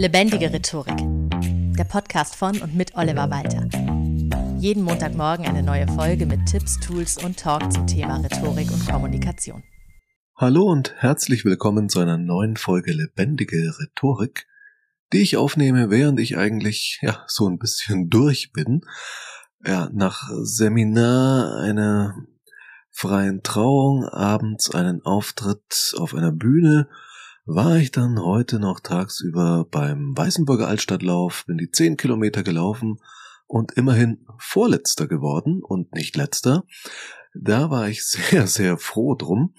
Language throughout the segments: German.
Lebendige Rhetorik. Der Podcast von und mit Oliver Walter. Jeden Montagmorgen eine neue Folge mit Tipps, Tools und Talk zum Thema Rhetorik und Kommunikation. Hallo und herzlich willkommen zu einer neuen Folge Lebendige Rhetorik, die ich aufnehme, während ich eigentlich ja so ein bisschen durch bin. Ja, nach Seminar, einer freien Trauung, abends einen Auftritt auf einer Bühne war ich dann heute noch tagsüber beim Weißenburger Altstadtlauf, bin die zehn Kilometer gelaufen und immerhin Vorletzter geworden und nicht Letzter. Da war ich sehr, sehr froh drum.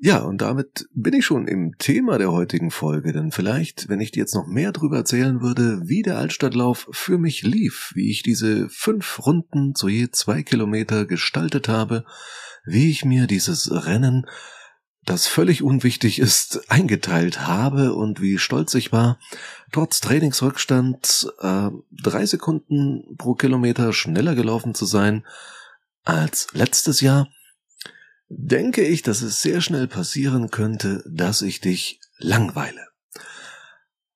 Ja, und damit bin ich schon im Thema der heutigen Folge, denn vielleicht, wenn ich dir jetzt noch mehr darüber erzählen würde, wie der Altstadtlauf für mich lief, wie ich diese fünf Runden zu je zwei Kilometer gestaltet habe, wie ich mir dieses Rennen das völlig unwichtig ist, eingeteilt habe und wie stolz ich war, trotz Trainingsrückstand äh, drei Sekunden pro Kilometer schneller gelaufen zu sein als letztes Jahr, denke ich, dass es sehr schnell passieren könnte, dass ich dich langweile.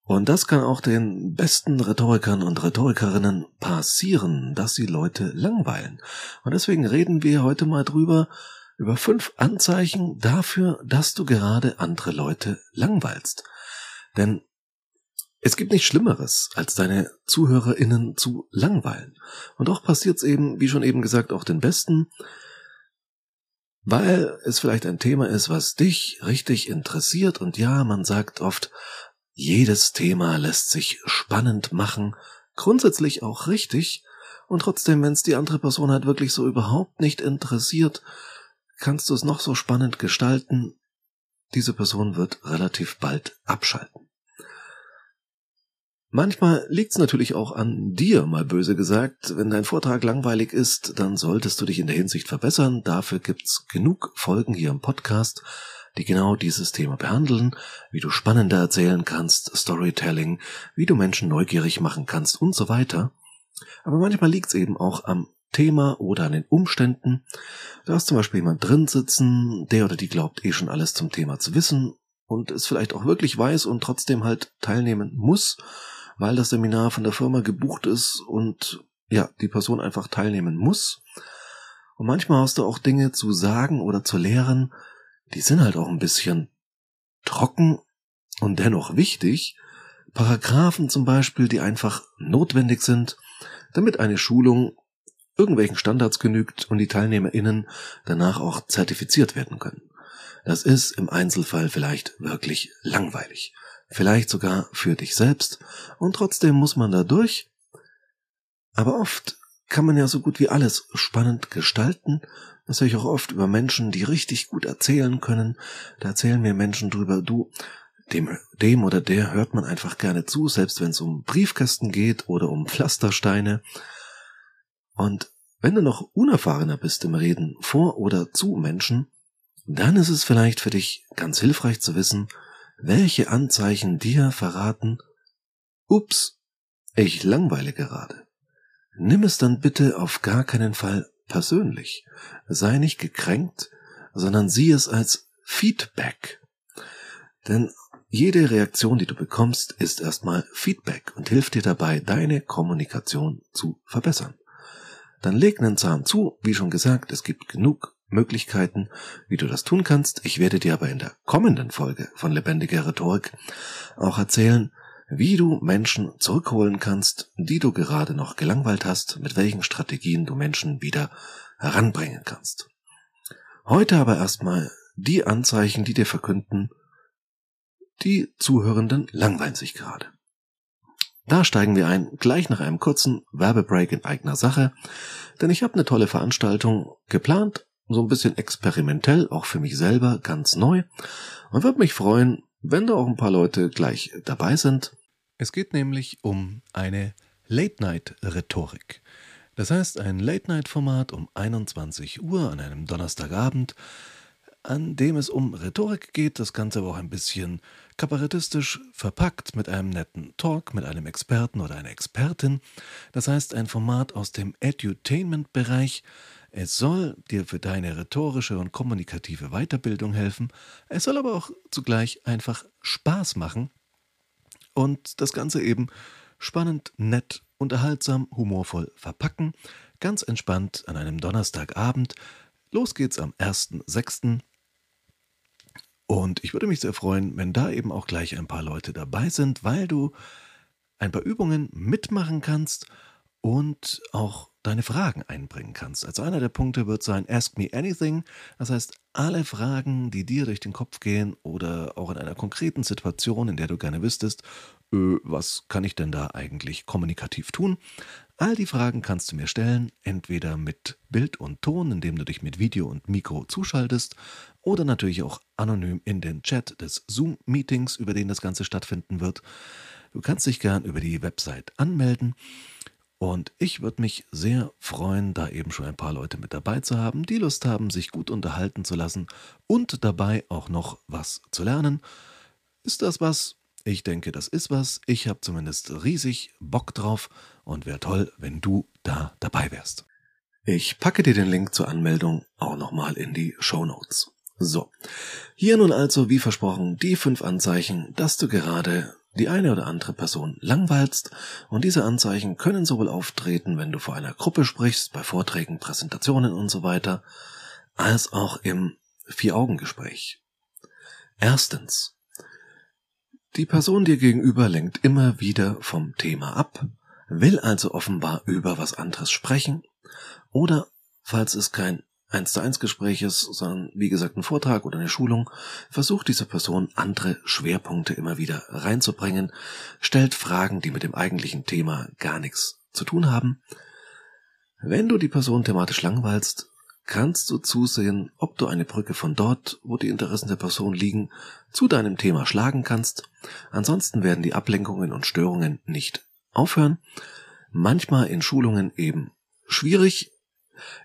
Und das kann auch den besten Rhetorikern und Rhetorikerinnen passieren, dass sie Leute langweilen. Und deswegen reden wir heute mal drüber, über fünf Anzeichen dafür, dass du gerade andere Leute langweilst. Denn es gibt nichts Schlimmeres, als deine ZuhörerInnen zu langweilen. Und auch passiert's eben, wie schon eben gesagt, auch den Besten, weil es vielleicht ein Thema ist, was dich richtig interessiert. Und ja, man sagt oft, jedes Thema lässt sich spannend machen, grundsätzlich auch richtig. Und trotzdem, wenn es die andere Person halt wirklich so überhaupt nicht interessiert, kannst du es noch so spannend gestalten, diese Person wird relativ bald abschalten. Manchmal liegt es natürlich auch an dir, mal böse gesagt. Wenn dein Vortrag langweilig ist, dann solltest du dich in der Hinsicht verbessern. Dafür gibt's genug Folgen hier im Podcast, die genau dieses Thema behandeln, wie du spannender erzählen kannst, Storytelling, wie du Menschen neugierig machen kannst und so weiter. Aber manchmal liegt's eben auch am Thema oder an den Umständen. Da ist zum Beispiel jemand drin sitzen, der oder die glaubt eh schon alles zum Thema zu wissen und es vielleicht auch wirklich weiß und trotzdem halt teilnehmen muss, weil das Seminar von der Firma gebucht ist und ja, die Person einfach teilnehmen muss. Und manchmal hast du auch Dinge zu sagen oder zu lehren, die sind halt auch ein bisschen trocken und dennoch wichtig. Paragraphen zum Beispiel, die einfach notwendig sind, damit eine Schulung irgendwelchen Standards genügt und die TeilnehmerInnen danach auch zertifiziert werden können. Das ist im Einzelfall vielleicht wirklich langweilig. Vielleicht sogar für dich selbst und trotzdem muss man da durch. Aber oft kann man ja so gut wie alles spannend gestalten. Das höre ich auch oft über Menschen, die richtig gut erzählen können. Da erzählen mir Menschen drüber, du, dem, dem oder der hört man einfach gerne zu, selbst wenn es um Briefkästen geht oder um Pflastersteine. Und wenn du noch unerfahrener bist im Reden vor oder zu Menschen, dann ist es vielleicht für dich ganz hilfreich zu wissen, welche Anzeichen dir verraten, ups, ich langweile gerade. Nimm es dann bitte auf gar keinen Fall persönlich. Sei nicht gekränkt, sondern sieh es als Feedback. Denn jede Reaktion, die du bekommst, ist erstmal Feedback und hilft dir dabei, deine Kommunikation zu verbessern dann leg einen Zahn zu. Wie schon gesagt, es gibt genug Möglichkeiten, wie du das tun kannst. Ich werde dir aber in der kommenden Folge von Lebendiger Rhetorik auch erzählen, wie du Menschen zurückholen kannst, die du gerade noch gelangweilt hast, mit welchen Strategien du Menschen wieder heranbringen kannst. Heute aber erstmal die Anzeichen, die dir verkünden, die Zuhörenden langweilen sich gerade. Da steigen wir ein, gleich nach einem kurzen Werbebreak in eigener Sache, denn ich habe eine tolle Veranstaltung geplant, so ein bisschen experimentell, auch für mich selber, ganz neu, und würde mich freuen, wenn da auch ein paar Leute gleich dabei sind. Es geht nämlich um eine Late-Night-Rhetorik. Das heißt, ein Late-Night-Format um 21 Uhr an einem Donnerstagabend, an dem es um Rhetorik geht, das Ganze aber auch ein bisschen kabarettistisch verpackt mit einem netten Talk mit einem Experten oder einer Expertin. Das heißt, ein Format aus dem Edutainment-Bereich. Es soll dir für deine rhetorische und kommunikative Weiterbildung helfen. Es soll aber auch zugleich einfach Spaß machen. und das Ganze eben spannend, nett, unterhaltsam, humorvoll verpacken, ganz entspannt an einem Donnerstagabend. Los geht's am 1.6. Und ich würde mich sehr freuen, wenn da eben auch gleich ein paar Leute dabei sind, weil du ein paar Übungen mitmachen kannst und auch deine Fragen einbringen kannst. Also einer der Punkte wird sein Ask Me Anything. Das heißt, alle Fragen, die dir durch den Kopf gehen oder auch in einer konkreten Situation, in der du gerne wüsstest, äh, was kann ich denn da eigentlich kommunikativ tun? All die Fragen kannst du mir stellen, entweder mit Bild und Ton, indem du dich mit Video und Mikro zuschaltest, oder natürlich auch anonym in den Chat des Zoom-Meetings, über den das Ganze stattfinden wird. Du kannst dich gern über die Website anmelden. Und ich würde mich sehr freuen, da eben schon ein paar Leute mit dabei zu haben, die Lust haben, sich gut unterhalten zu lassen und dabei auch noch was zu lernen. Ist das was? Ich denke, das ist was. Ich habe zumindest riesig Bock drauf und wäre toll, wenn du da dabei wärst. Ich packe dir den Link zur Anmeldung auch nochmal in die Show Notes. So, hier nun also, wie versprochen, die fünf Anzeichen, dass du gerade die eine oder andere Person langweilst und diese Anzeichen können sowohl auftreten, wenn du vor einer Gruppe sprichst, bei Vorträgen, Präsentationen und so weiter, als auch im Vier-Augen-Gespräch. Erstens, die Person dir gegenüber lenkt immer wieder vom Thema ab, will also offenbar über was anderes sprechen oder, falls es kein 1 zu 1 Gespräch ist, sondern wie gesagt ein Vortrag oder eine Schulung, versucht diese Person andere Schwerpunkte immer wieder reinzubringen, stellt Fragen, die mit dem eigentlichen Thema gar nichts zu tun haben. Wenn du die Person thematisch langweilst, kannst du zusehen, ob du eine Brücke von dort, wo die Interessen der Person liegen, zu deinem Thema schlagen kannst. Ansonsten werden die Ablenkungen und Störungen nicht aufhören. Manchmal in Schulungen eben schwierig.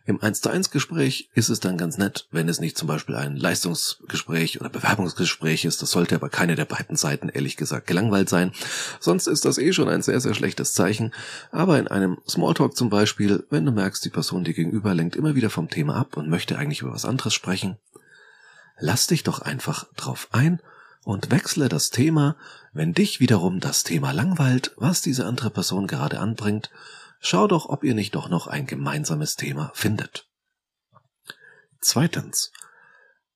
Im 1 zu 1 Gespräch ist es dann ganz nett, wenn es nicht zum Beispiel ein Leistungsgespräch oder Bewerbungsgespräch ist. Das sollte aber keine der beiden Seiten ehrlich gesagt gelangweilt sein. Sonst ist das eh schon ein sehr, sehr schlechtes Zeichen. Aber in einem Smalltalk zum Beispiel, wenn du merkst, die Person dir gegenüber lenkt immer wieder vom Thema ab und möchte eigentlich über was anderes sprechen, lass dich doch einfach drauf ein und wechsle das Thema, wenn dich wiederum das Thema langweilt, was diese andere Person gerade anbringt, schau doch, ob ihr nicht doch noch ein gemeinsames Thema findet. Zweitens.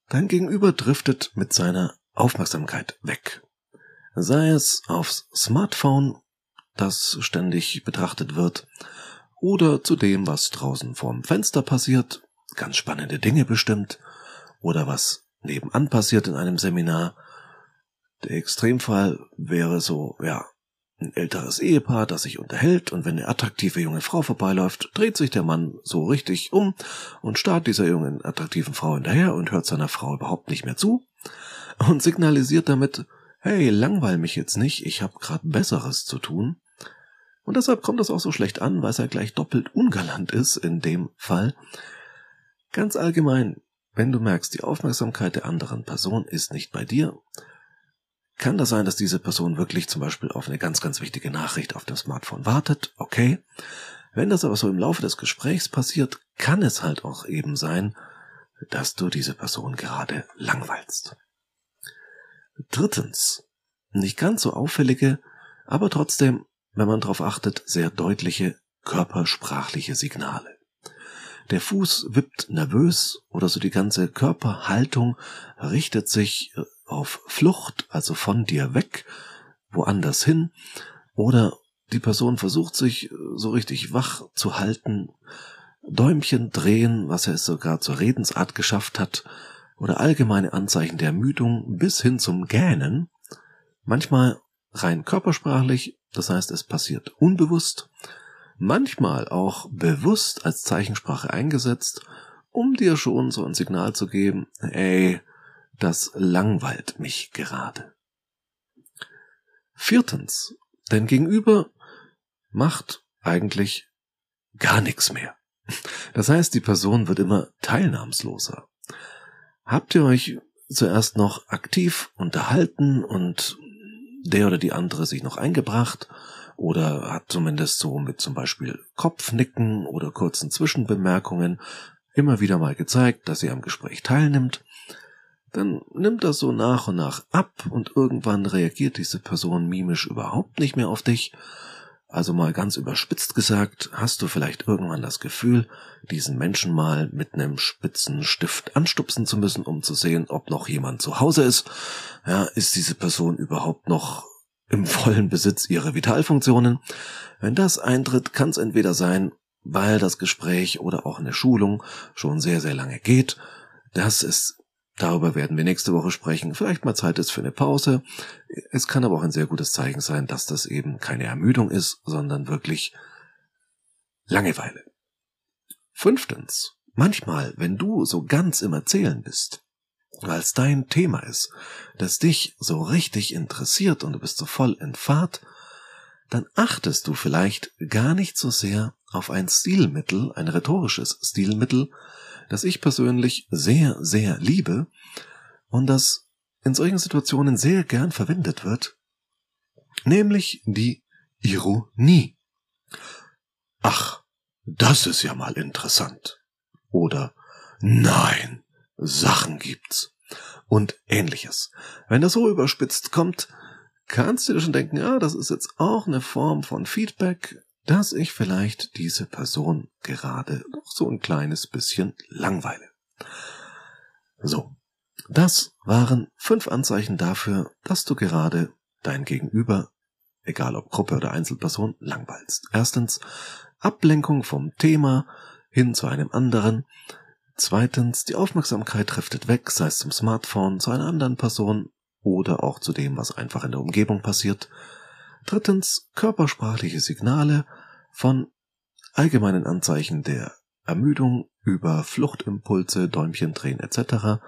Dein Gegenüber driftet mit seiner Aufmerksamkeit weg. Sei es aufs Smartphone, das ständig betrachtet wird, oder zu dem, was draußen vorm Fenster passiert, ganz spannende Dinge bestimmt, oder was nebenan passiert in einem Seminar. Der Extremfall wäre so, ja, ein älteres Ehepaar, das sich unterhält, und wenn eine attraktive junge Frau vorbeiläuft, dreht sich der Mann so richtig um und starrt dieser jungen, attraktiven Frau hinterher und hört seiner Frau überhaupt nicht mehr zu und signalisiert damit, hey, langweil mich jetzt nicht, ich habe gerade Besseres zu tun. Und deshalb kommt das auch so schlecht an, weil ja gleich doppelt ungalant ist in dem Fall. Ganz allgemein, wenn du merkst, die Aufmerksamkeit der anderen Person ist nicht bei dir, kann das sein, dass diese Person wirklich zum Beispiel auf eine ganz, ganz wichtige Nachricht auf dem Smartphone wartet. Okay. Wenn das aber so im Laufe des Gesprächs passiert, kann es halt auch eben sein, dass du diese Person gerade langweilst. Drittens. Nicht ganz so auffällige, aber trotzdem, wenn man darauf achtet, sehr deutliche körpersprachliche Signale. Der Fuß wippt nervös oder so die ganze Körperhaltung richtet sich auf Flucht, also von dir weg, woanders hin, oder die Person versucht sich äh, so richtig wach zu halten, Däumchen drehen, was er es sogar zur Redensart geschafft hat, oder allgemeine Anzeichen der Ermüdung bis hin zum Gähnen, manchmal rein körpersprachlich, das heißt es passiert unbewusst, manchmal auch bewusst als Zeichensprache eingesetzt, um dir schon so ein Signal zu geben, ey, das langweilt mich gerade. Viertens, dein Gegenüber macht eigentlich gar nichts mehr. Das heißt, die Person wird immer teilnahmsloser. Habt ihr euch zuerst noch aktiv unterhalten und der oder die andere sich noch eingebracht oder hat zumindest so mit zum Beispiel Kopfnicken oder kurzen Zwischenbemerkungen immer wieder mal gezeigt, dass sie am Gespräch teilnimmt, dann nimmt das so nach und nach ab und irgendwann reagiert diese Person mimisch überhaupt nicht mehr auf dich. Also mal ganz überspitzt gesagt, hast du vielleicht irgendwann das Gefühl, diesen Menschen mal mit einem spitzen Stift anstupsen zu müssen, um zu sehen, ob noch jemand zu Hause ist. Ja, ist diese Person überhaupt noch im vollen Besitz ihrer Vitalfunktionen? Wenn das eintritt, kann es entweder sein, weil das Gespräch oder auch eine Schulung schon sehr, sehr lange geht. Das ist Darüber werden wir nächste Woche sprechen. Vielleicht mal Zeit ist für eine Pause. Es kann aber auch ein sehr gutes Zeichen sein, dass das eben keine Ermüdung ist, sondern wirklich Langeweile. Fünftens. Manchmal, wenn du so ganz im Erzählen bist, weil es dein Thema ist, das dich so richtig interessiert und du bist so voll in Fahrt, dann achtest du vielleicht gar nicht so sehr auf ein Stilmittel, ein rhetorisches Stilmittel, das ich persönlich sehr, sehr liebe und das in solchen Situationen sehr gern verwendet wird, nämlich die Ironie. Ach, das ist ja mal interessant. Oder nein, Sachen gibt's. Und ähnliches. Wenn das so überspitzt kommt, kannst du dir schon denken, ja, das ist jetzt auch eine Form von Feedback, dass ich vielleicht diese Person gerade noch so ein kleines bisschen langweile. So, das waren fünf Anzeichen dafür, dass du gerade dein Gegenüber, egal ob Gruppe oder Einzelperson, langweilst. Erstens, Ablenkung vom Thema hin zu einem anderen. Zweitens, die Aufmerksamkeit driftet weg, sei es zum Smartphone, zu einer anderen Person oder auch zu dem, was einfach in der Umgebung passiert. Drittens körpersprachliche Signale von allgemeinen Anzeichen der Ermüdung über Fluchtimpulse, Däumchen drehen etc.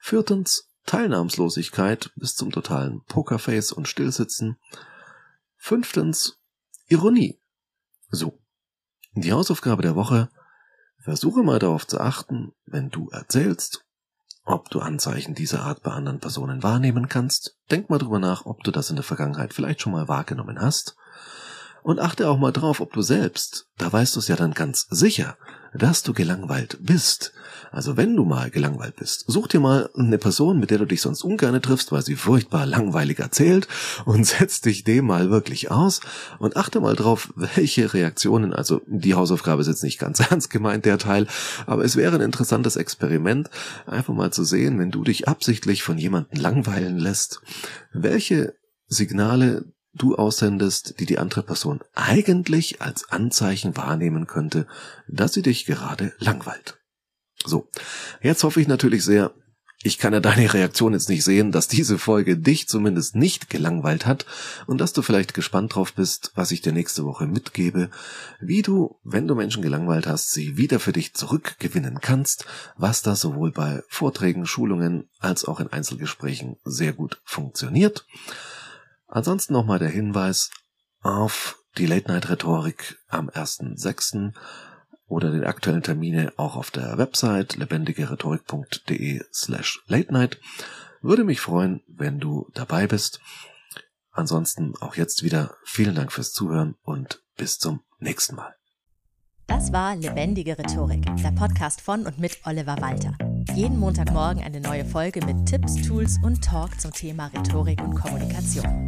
Viertens Teilnahmslosigkeit bis zum totalen Pokerface und Stillsitzen. Fünftens Ironie. So. Die Hausaufgabe der Woche. Versuche mal darauf zu achten, wenn du erzählst, ob du Anzeichen dieser Art bei anderen Personen wahrnehmen kannst. Denk mal drüber nach, ob du das in der Vergangenheit vielleicht schon mal wahrgenommen hast. Und achte auch mal drauf, ob du selbst, da weißt du es ja dann ganz sicher, dass du gelangweilt bist. Also wenn du mal gelangweilt bist, such dir mal eine Person, mit der du dich sonst ungern triffst, weil sie furchtbar langweilig erzählt und setz dich dem mal wirklich aus und achte mal drauf, welche Reaktionen, also die Hausaufgabe ist jetzt nicht ganz ernst gemeint, der Teil, aber es wäre ein interessantes Experiment, einfach mal zu sehen, wenn du dich absichtlich von jemandem langweilen lässt, welche Signale du aussendest, die die andere Person eigentlich als Anzeichen wahrnehmen könnte, dass sie dich gerade langweilt. So, jetzt hoffe ich natürlich sehr, ich kann ja deine Reaktion jetzt nicht sehen, dass diese Folge dich zumindest nicht gelangweilt hat und dass du vielleicht gespannt drauf bist, was ich dir nächste Woche mitgebe, wie du, wenn du Menschen gelangweilt hast, sie wieder für dich zurückgewinnen kannst, was da sowohl bei Vorträgen, Schulungen als auch in Einzelgesprächen sehr gut funktioniert. Ansonsten nochmal der Hinweis auf die Late-Night-Rhetorik am 1.6. oder den aktuellen Termine auch auf der Website lebendigerhetorik.de slash late night. Würde mich freuen, wenn du dabei bist. Ansonsten auch jetzt wieder vielen Dank fürs Zuhören und bis zum nächsten Mal. Das war Lebendige Rhetorik, der Podcast von und mit Oliver Walter. Jeden Montagmorgen eine neue Folge mit Tipps, Tools und Talk zum Thema Rhetorik und Kommunikation.